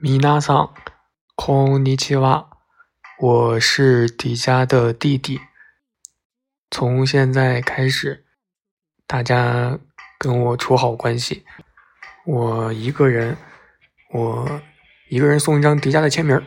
米娜桑，空尼奇瓦，我是迪迦的弟弟。从现在开始，大家跟我处好关系。我一个人，我一个人送一张迪迦的签名。